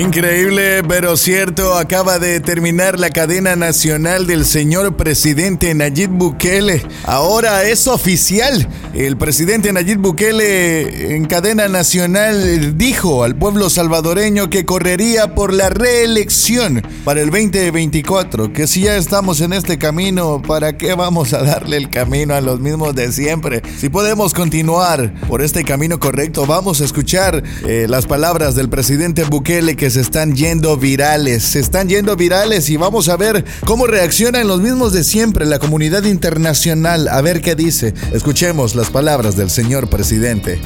Increíble, pero cierto, acaba de terminar la cadena nacional del señor presidente Nayib Bukele. Ahora es oficial. El presidente Nayib Bukele en cadena nacional dijo al pueblo salvadoreño que correría por la reelección para el 2024, que si ya estamos en este camino, ¿para qué vamos a darle el camino a los mismos de siempre? Si podemos continuar por este camino correcto, vamos a escuchar eh, las palabras del presidente Bukele que se están yendo virales, se están yendo virales y vamos a ver cómo reaccionan los mismos de siempre, la comunidad internacional, a ver qué dice. Escuchemos las palabras del señor presidente.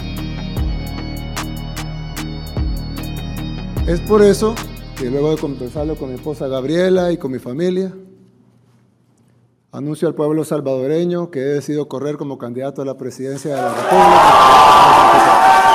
Es por eso que luego de conversarlo con mi esposa Gabriela y con mi familia, anuncio al pueblo salvadoreño que he decidido correr como candidato a la presidencia de la República.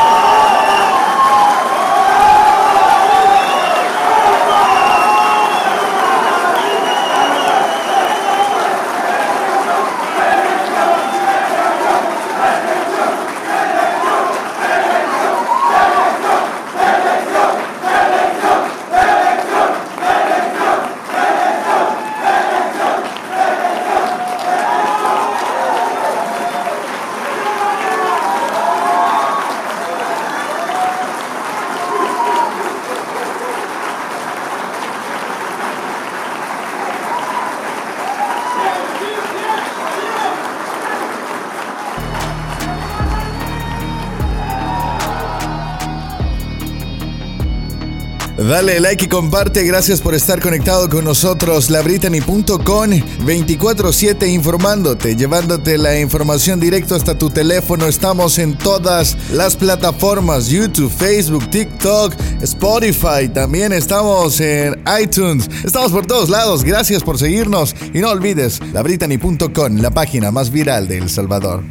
Dale like y comparte. Gracias por estar conectado con nosotros. Labritany.com 24-7 informándote, llevándote la información directo hasta tu teléfono. Estamos en todas las plataformas: YouTube, Facebook, TikTok, Spotify. También estamos en iTunes. Estamos por todos lados. Gracias por seguirnos. Y no olvides, labritany.com, la página más viral de El Salvador.